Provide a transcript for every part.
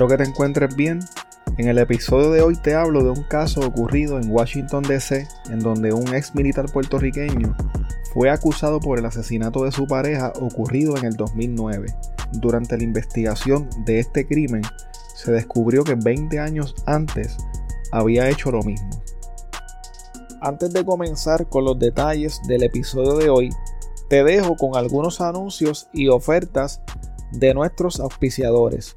Espero que te encuentres bien. En el episodio de hoy te hablo de un caso ocurrido en Washington DC, en donde un ex militar puertorriqueño fue acusado por el asesinato de su pareja ocurrido en el 2009. Durante la investigación de este crimen, se descubrió que 20 años antes había hecho lo mismo. Antes de comenzar con los detalles del episodio de hoy, te dejo con algunos anuncios y ofertas de nuestros auspiciadores.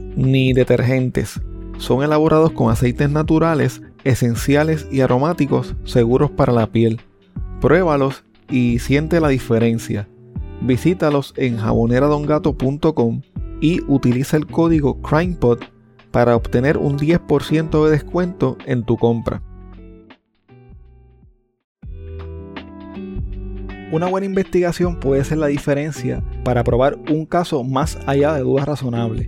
ni detergentes. Son elaborados con aceites naturales, esenciales y aromáticos seguros para la piel. Pruébalos y siente la diferencia. Visítalos en jaboneradongato.com y utiliza el código CrimePod para obtener un 10% de descuento en tu compra. Una buena investigación puede ser la diferencia para probar un caso más allá de dudas razonables.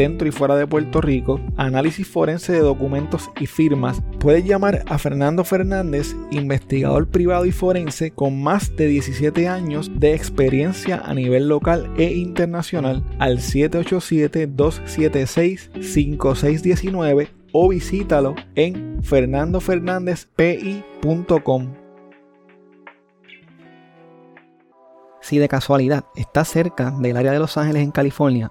dentro y fuera de Puerto Rico, análisis forense de documentos y firmas. Puedes llamar a Fernando Fernández, investigador privado y forense con más de 17 años de experiencia a nivel local e internacional al 787-276-5619 o visítalo en fernandofernandezpi.com. Si de casualidad estás cerca del área de Los Ángeles en California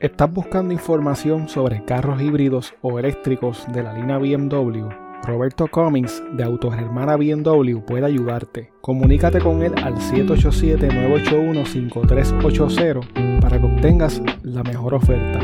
¿Estás buscando información sobre carros híbridos o eléctricos de la línea BMW? Roberto Cummings de Autogermana BMW puede ayudarte. Comunícate con él al 787-981-5380 para que obtengas la mejor oferta.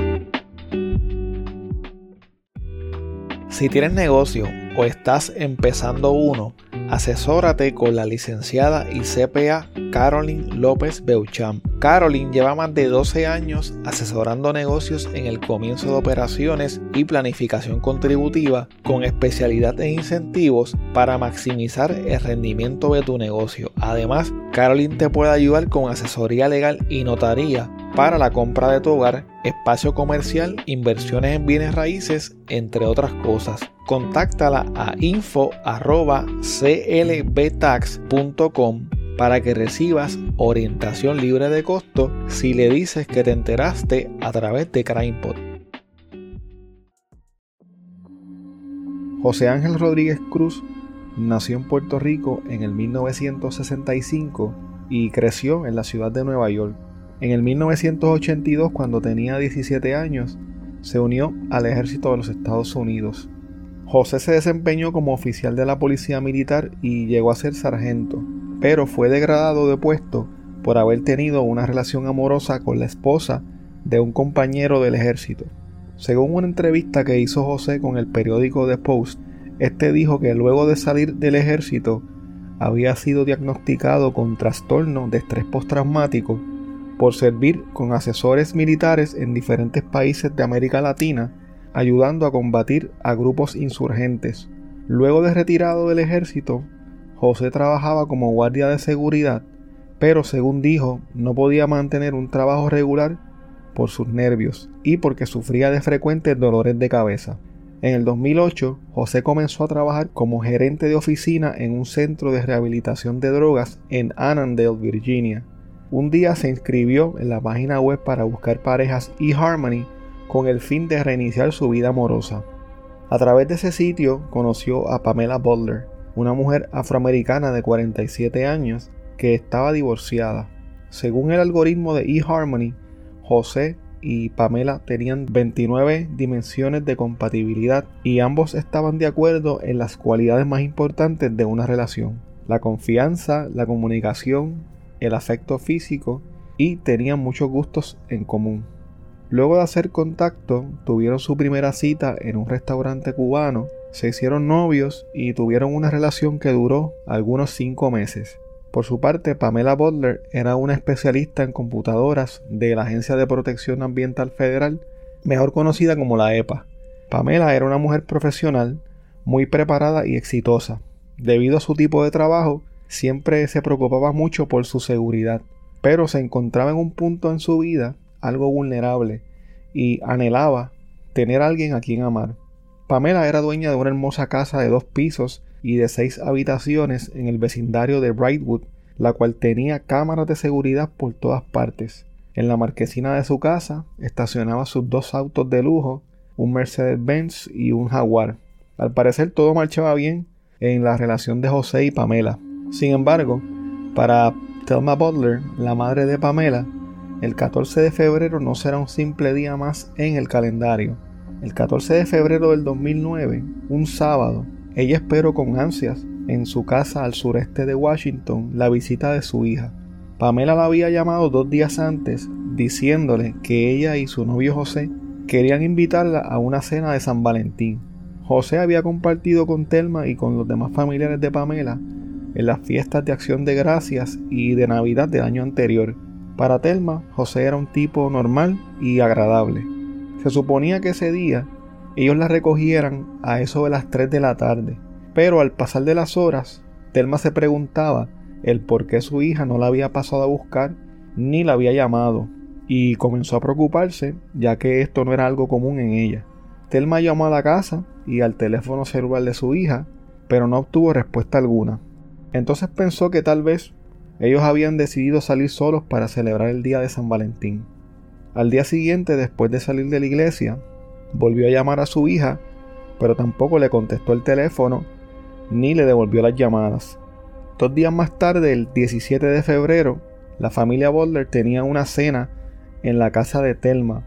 Si tienes negocio o estás empezando uno, asesórate con la licenciada y CPA Caroline López Beucham. Caroline lleva más de 12 años asesorando negocios en el comienzo de operaciones y planificación contributiva con especialidad en incentivos para maximizar el rendimiento de tu negocio. Además, Caroline te puede ayudar con asesoría legal y notaría para la compra de tu hogar, espacio comercial, inversiones en bienes raíces, entre otras cosas. Contáctala a info.clbtax.com para que recibas orientación libre de costo si le dices que te enteraste a través de CrimePod. José Ángel Rodríguez Cruz nació en Puerto Rico en el 1965 y creció en la ciudad de Nueva York. En el 1982, cuando tenía 17 años, se unió al ejército de los Estados Unidos. José se desempeñó como oficial de la policía militar y llegó a ser sargento, pero fue degradado de puesto por haber tenido una relación amorosa con la esposa de un compañero del ejército. Según una entrevista que hizo José con el periódico The Post, este dijo que luego de salir del ejército había sido diagnosticado con trastorno de estrés postraumático por servir con asesores militares en diferentes países de América Latina, ayudando a combatir a grupos insurgentes. Luego de retirado del ejército, José trabajaba como guardia de seguridad, pero según dijo, no podía mantener un trabajo regular por sus nervios y porque sufría de frecuentes dolores de cabeza. En el 2008, José comenzó a trabajar como gerente de oficina en un centro de rehabilitación de drogas en Annandale, Virginia. Un día se inscribió en la página web para buscar parejas eHarmony con el fin de reiniciar su vida amorosa. A través de ese sitio conoció a Pamela Butler, una mujer afroamericana de 47 años que estaba divorciada. Según el algoritmo de eHarmony, José y Pamela tenían 29 dimensiones de compatibilidad y ambos estaban de acuerdo en las cualidades más importantes de una relación. La confianza, la comunicación, el afecto físico y tenían muchos gustos en común. Luego de hacer contacto, tuvieron su primera cita en un restaurante cubano, se hicieron novios y tuvieron una relación que duró algunos cinco meses. Por su parte, Pamela Butler era una especialista en computadoras de la Agencia de Protección Ambiental Federal, mejor conocida como la EPA. Pamela era una mujer profesional, muy preparada y exitosa. Debido a su tipo de trabajo, siempre se preocupaba mucho por su seguridad, pero se encontraba en un punto en su vida algo vulnerable y anhelaba tener alguien a quien amar. Pamela era dueña de una hermosa casa de dos pisos y de seis habitaciones en el vecindario de Brightwood, la cual tenía cámaras de seguridad por todas partes. En la marquesina de su casa estacionaba sus dos autos de lujo, un Mercedes-Benz y un Jaguar. Al parecer todo marchaba bien en la relación de José y Pamela. Sin embargo, para Thelma Butler, la madre de Pamela, el 14 de febrero no será un simple día más en el calendario. El 14 de febrero del 2009, un sábado, ella esperó con ansias en su casa al sureste de Washington la visita de su hija. Pamela la había llamado dos días antes diciéndole que ella y su novio José querían invitarla a una cena de San Valentín. José había compartido con Telma y con los demás familiares de Pamela en las fiestas de acción de gracias y de Navidad del año anterior. Para Telma, José era un tipo normal y agradable. Se suponía que ese día ellos la recogieran a eso de las 3 de la tarde. Pero al pasar de las horas, Telma se preguntaba el por qué su hija no la había pasado a buscar ni la había llamado y comenzó a preocuparse ya que esto no era algo común en ella. Telma llamó a la casa y al teléfono celular de su hija, pero no obtuvo respuesta alguna. Entonces pensó que tal vez ellos habían decidido salir solos para celebrar el día de San Valentín. Al día siguiente, después de salir de la iglesia, volvió a llamar a su hija, pero tampoco le contestó el teléfono ni le devolvió las llamadas. Dos días más tarde, el 17 de febrero, la familia Boulder tenía una cena en la casa de Telma,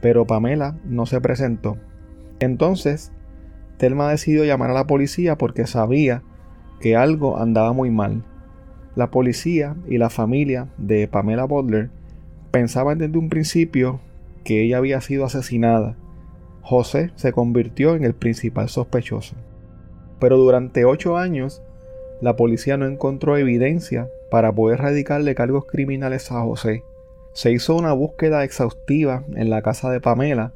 pero Pamela no se presentó. Entonces, Telma decidió llamar a la policía porque sabía que algo andaba muy mal. La policía y la familia de Pamela Butler pensaban desde un principio que ella había sido asesinada José se convirtió en el principal sospechoso. Pero durante ocho años, la policía no encontró evidencia para poder radicarle cargos criminales a José. Se hizo una búsqueda exhaustiva en la casa de Pamela,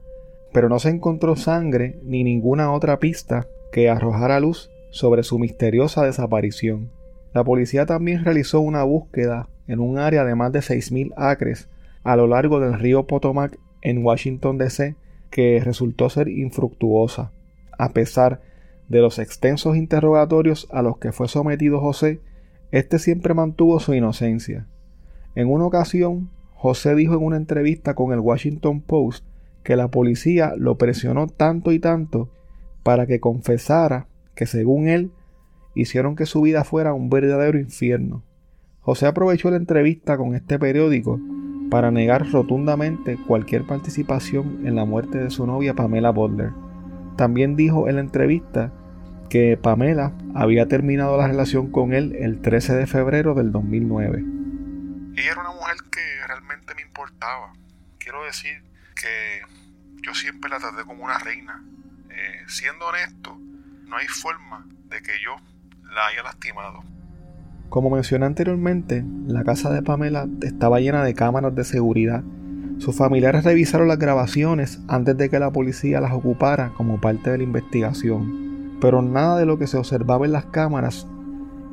pero no se encontró sangre ni ninguna otra pista que arrojara luz sobre su misteriosa desaparición. La policía también realizó una búsqueda en un área de más de 6.000 acres a lo largo del río Potomac en Washington, D.C., que resultó ser infructuosa. A pesar de los extensos interrogatorios a los que fue sometido José, éste siempre mantuvo su inocencia. En una ocasión, José dijo en una entrevista con el Washington Post que la policía lo presionó tanto y tanto para que confesara que según él hicieron que su vida fuera un verdadero infierno. José aprovechó la entrevista con este periódico para negar rotundamente cualquier participación en la muerte de su novia Pamela Butler. También dijo en la entrevista que Pamela había terminado la relación con él el 13 de febrero del 2009. Ella era una mujer que realmente me importaba. Quiero decir que yo siempre la traté como una reina. Eh, siendo honesto, no hay forma de que yo la haya lastimado. Como mencioné anteriormente, la casa de Pamela estaba llena de cámaras de seguridad. Sus familiares revisaron las grabaciones antes de que la policía las ocupara como parte de la investigación, pero nada de lo que se observaba en las cámaras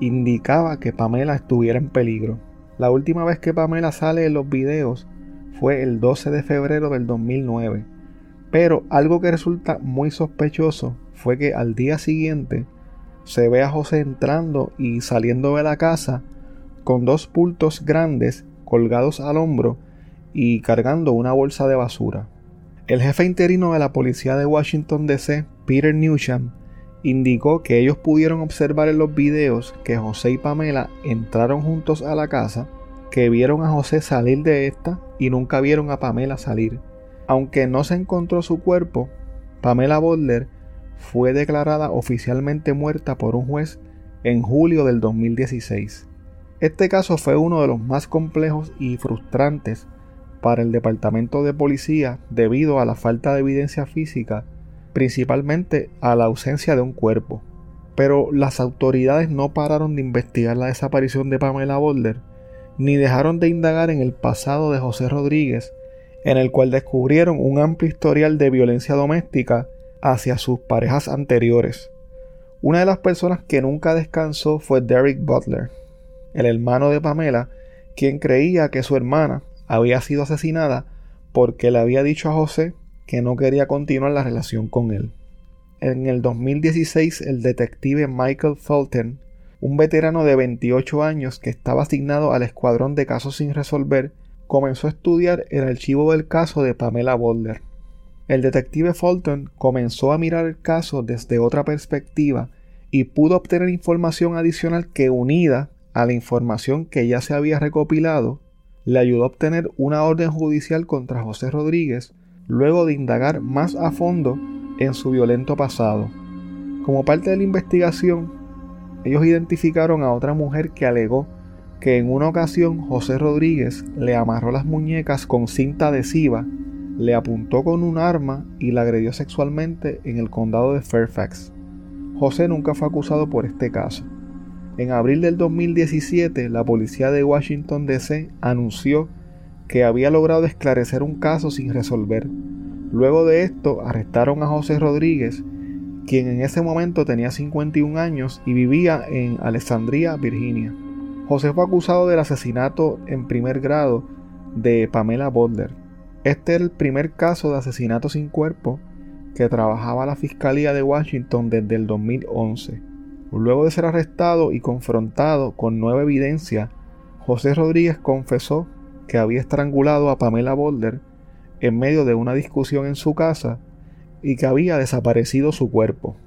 indicaba que Pamela estuviera en peligro. La última vez que Pamela sale en los videos fue el 12 de febrero del 2009, pero algo que resulta muy sospechoso fue que al día siguiente se ve a José entrando y saliendo de la casa con dos bultos grandes colgados al hombro y cargando una bolsa de basura. El jefe interino de la policía de Washington DC, Peter Newsham, indicó que ellos pudieron observar en los videos que José y Pamela entraron juntos a la casa, que vieron a José salir de esta y nunca vieron a Pamela salir. Aunque no se encontró su cuerpo, Pamela Butler fue declarada oficialmente muerta por un juez en julio del 2016. Este caso fue uno de los más complejos y frustrantes para el Departamento de Policía debido a la falta de evidencia física, principalmente a la ausencia de un cuerpo. Pero las autoridades no pararon de investigar la desaparición de Pamela Boulder, ni dejaron de indagar en el pasado de José Rodríguez, en el cual descubrieron un amplio historial de violencia doméstica hacia sus parejas anteriores. Una de las personas que nunca descansó fue Derek Butler, el hermano de Pamela, quien creía que su hermana había sido asesinada porque le había dicho a José que no quería continuar la relación con él. En el 2016, el detective Michael Fulton, un veterano de 28 años que estaba asignado al escuadrón de casos sin resolver, comenzó a estudiar el archivo del caso de Pamela Boulder. El detective Fulton comenzó a mirar el caso desde otra perspectiva y pudo obtener información adicional que unida a la información que ya se había recopilado, le ayudó a obtener una orden judicial contra José Rodríguez luego de indagar más a fondo en su violento pasado. Como parte de la investigación, ellos identificaron a otra mujer que alegó que en una ocasión José Rodríguez le amarró las muñecas con cinta adhesiva, le apuntó con un arma y la agredió sexualmente en el condado de Fairfax. José nunca fue acusado por este caso. En abril del 2017, la policía de Washington, D.C. anunció que había logrado esclarecer un caso sin resolver. Luego de esto, arrestaron a José Rodríguez, quien en ese momento tenía 51 años y vivía en Alexandria, Virginia. José fue acusado del asesinato en primer grado de Pamela Butler. Este era el primer caso de asesinato sin cuerpo que trabajaba la Fiscalía de Washington desde el 2011. Luego de ser arrestado y confrontado con nueva evidencia, José Rodríguez confesó que había estrangulado a Pamela Boulder en medio de una discusión en su casa y que había desaparecido su cuerpo.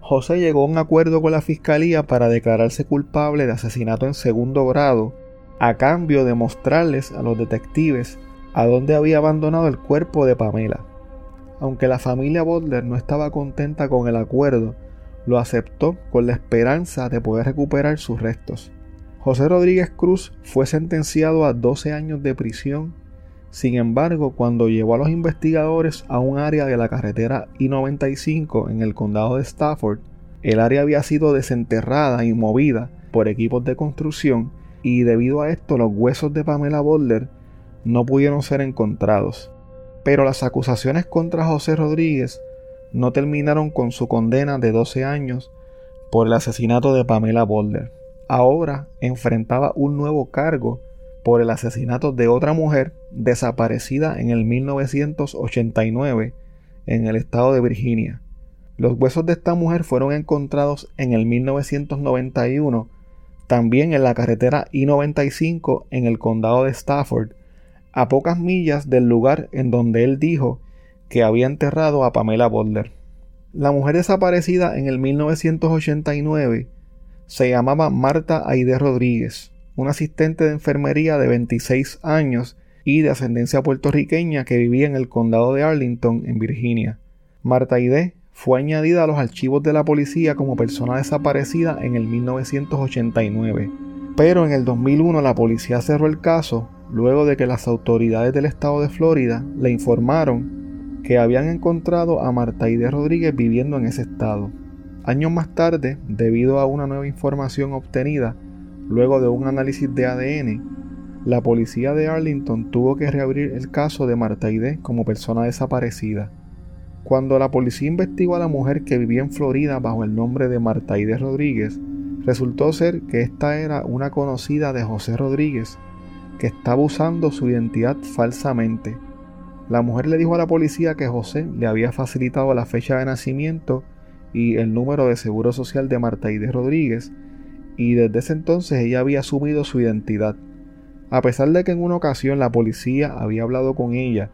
José llegó a un acuerdo con la fiscalía para declararse culpable de asesinato en segundo grado, a cambio de mostrarles a los detectives a dónde había abandonado el cuerpo de Pamela. Aunque la familia Boulder no estaba contenta con el acuerdo, lo aceptó con la esperanza de poder recuperar sus restos. José Rodríguez Cruz fue sentenciado a 12 años de prisión. Sin embargo, cuando llevó a los investigadores a un área de la carretera I-95 en el condado de Stafford, el área había sido desenterrada y movida por equipos de construcción y debido a esto los huesos de Pamela Boulder no pudieron ser encontrados. Pero las acusaciones contra José Rodríguez no terminaron con su condena de 12 años por el asesinato de Pamela Boulder. Ahora enfrentaba un nuevo cargo por el asesinato de otra mujer desaparecida en el 1989 en el estado de Virginia. Los huesos de esta mujer fueron encontrados en el 1991 también en la carretera I-95 en el condado de Stafford, a pocas millas del lugar en donde él dijo que había enterrado a Pamela Boulder. La mujer desaparecida en el 1989 se llamaba Marta Aide Rodríguez, una asistente de enfermería de 26 años y de ascendencia puertorriqueña que vivía en el condado de Arlington, en Virginia. Marta Aide fue añadida a los archivos de la policía como persona desaparecida en el 1989. Pero en el 2001 la policía cerró el caso luego de que las autoridades del estado de Florida le informaron que habían encontrado a Marta Martaide Rodríguez viviendo en ese estado. Años más tarde, debido a una nueva información obtenida luego de un análisis de ADN, la policía de Arlington tuvo que reabrir el caso de Marta Martaide como persona desaparecida. Cuando la policía investigó a la mujer que vivía en Florida bajo el nombre de Marta Martaide Rodríguez, resultó ser que esta era una conocida de José Rodríguez que estaba usando su identidad falsamente la mujer le dijo a la policía que José le había facilitado la fecha de nacimiento y el número de seguro social de Marta de Rodríguez, y desde ese entonces ella había asumido su identidad. A pesar de que en una ocasión la policía había hablado con ella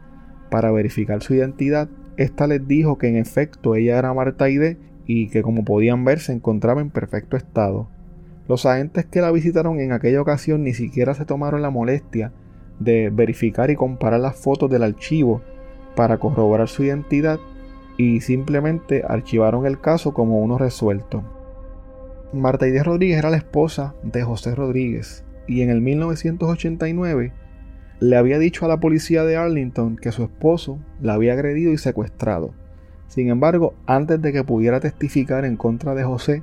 para verificar su identidad, esta les dijo que en efecto ella era Marta Ide y que como podían ver se encontraba en perfecto estado. Los agentes que la visitaron en aquella ocasión ni siquiera se tomaron la molestia de verificar y comparar las fotos del archivo para corroborar su identidad y simplemente archivaron el caso como uno resuelto. Marta Ide Rodríguez era la esposa de José Rodríguez y en el 1989 le había dicho a la policía de Arlington que su esposo la había agredido y secuestrado. Sin embargo, antes de que pudiera testificar en contra de José,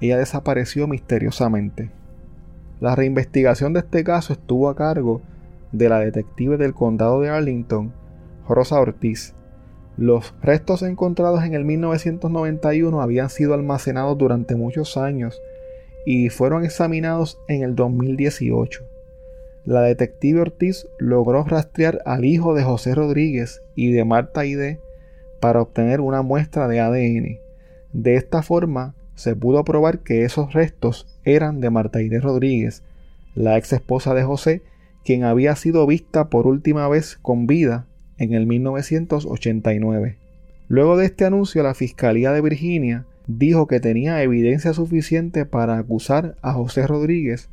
ella desapareció misteriosamente. La reinvestigación de este caso estuvo a cargo de la detective del condado de Arlington, Rosa Ortiz. Los restos encontrados en el 1991 habían sido almacenados durante muchos años y fueron examinados en el 2018 la detective Ortiz logró rastrear al hijo de José Rodríguez y de Marta Ide para obtener una muestra de ADN. De esta forma, se pudo probar que esos restos eran de Marta Ide Rodríguez, la ex esposa de José, quien había sido vista por última vez con vida en el 1989. Luego de este anuncio, la Fiscalía de Virginia dijo que tenía evidencia suficiente para acusar a José Rodríguez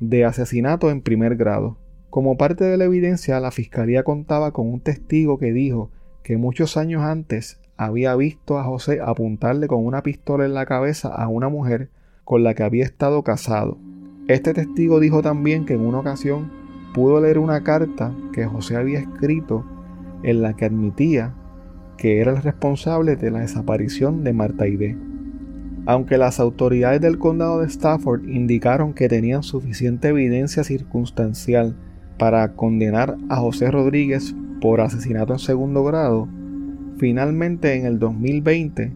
de asesinato en primer grado. Como parte de la evidencia, la fiscalía contaba con un testigo que dijo que muchos años antes había visto a José apuntarle con una pistola en la cabeza a una mujer con la que había estado casado. Este testigo dijo también que en una ocasión pudo leer una carta que José había escrito en la que admitía que era el responsable de la desaparición de Marta Ide. Aunque las autoridades del condado de Stafford indicaron que tenían suficiente evidencia circunstancial para condenar a José Rodríguez por asesinato en segundo grado, finalmente en el 2020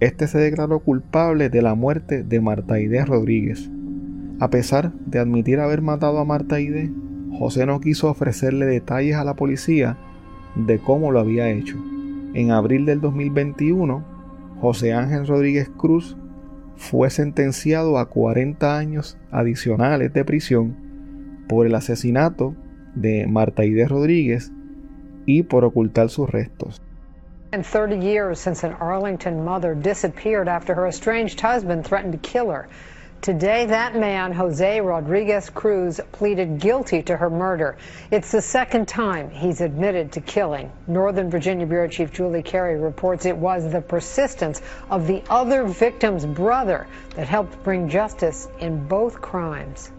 este se declaró culpable de la muerte de Marta Rodríguez. A pesar de admitir haber matado a Marta Ide, José no quiso ofrecerle detalles a la policía de cómo lo había hecho. En abril del 2021, José Ángel Rodríguez Cruz fue sentenciado a 40 años adicionales de prisión por el asesinato de Marta Ide Rodríguez y por ocultar sus restos. And 30 years since an Arlington mother disappeared after her estranged husband threatened to kill her. Today, that man, Jose Rodriguez Cruz, pleaded guilty to her murder. It's the second time he's admitted to killing. Northern Virginia Bureau Chief Julie Carey reports it was the persistence of the other victim's brother that helped bring justice in both crimes.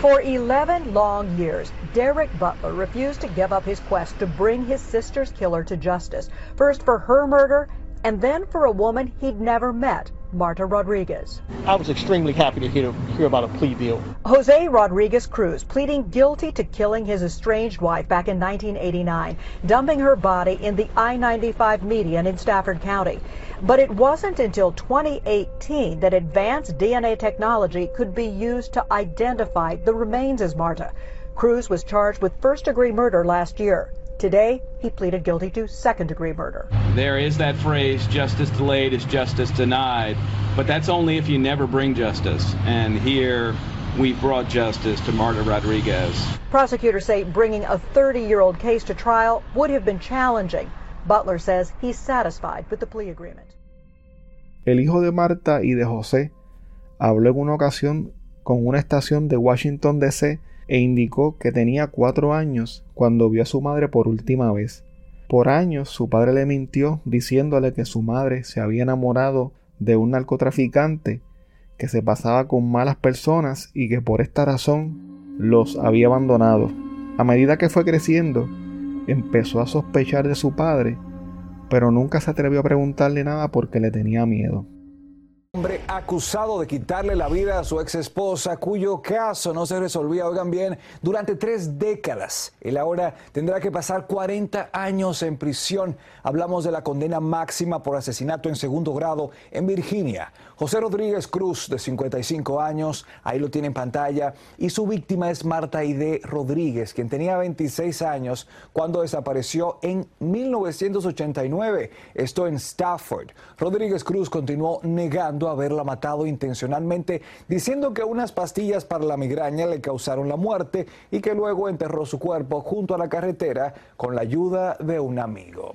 For 11 long years, Derek Butler refused to give up his quest to bring his sister's killer to justice, first for her murder and then for a woman he'd never met Marta Rodriguez. I was extremely happy to hear, hear about a plea deal. Jose Rodriguez Cruz pleading guilty to killing his estranged wife back in 1989, dumping her body in the I 95 median in Stafford County. But it wasn't until 2018 that advanced DNA technology could be used to identify the remains as Marta. Cruz was charged with first degree murder last year. Today, he pleaded guilty to second degree murder. There is that phrase, justice delayed is justice denied, but that's only if you never bring justice. And here, we brought justice to Marta Rodriguez. Prosecutors say bringing a 30 year old case to trial would have been challenging. Butler says he's satisfied with the plea agreement. El hijo de Marta y de José habló en una ocasión con una estación de Washington DC e indicó que tenía cuatro años cuando vio a su madre por última vez. Por años su padre le mintió diciéndole que su madre se había enamorado de un narcotraficante que se pasaba con malas personas y que por esta razón los había abandonado. A medida que fue creciendo, empezó a sospechar de su padre, pero nunca se atrevió a preguntarle nada porque le tenía miedo hombre acusado de quitarle la vida a su ex esposa, cuyo caso no se resolvía, oigan bien, durante tres décadas. Él ahora tendrá que pasar 40 años en prisión. Hablamos de la condena máxima por asesinato en segundo grado en Virginia. José Rodríguez Cruz, de 55 años, ahí lo tiene en pantalla, y su víctima es Marta Ide Rodríguez, quien tenía 26 años cuando desapareció en 1989, esto en Stafford. Rodríguez Cruz continuó negando haberla ha matado intencionalmente, diciendo que unas pastillas para la migraña le causaron la muerte y que luego enterró su cuerpo junto a la carretera con la ayuda de un amigo.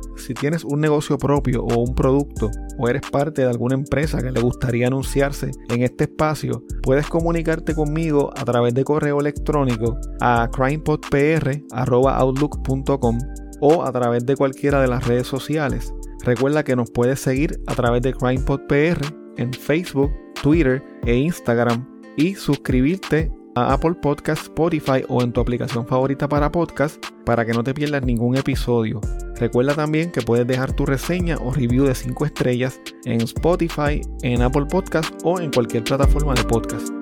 Si tienes un negocio propio o un producto o eres parte de alguna empresa que le gustaría anunciarse en este espacio, puedes comunicarte conmigo a través de correo electrónico a crimepodpr.outlook.com o a través de cualquiera de las redes sociales. Recuerda que nos puedes seguir a través de CrimePodPR en Facebook, Twitter e Instagram y suscribirte a Apple Podcast, Spotify o en tu aplicación favorita para podcast para que no te pierdas ningún episodio. Recuerda también que puedes dejar tu reseña o review de 5 estrellas en Spotify, en Apple Podcast o en cualquier plataforma de podcast.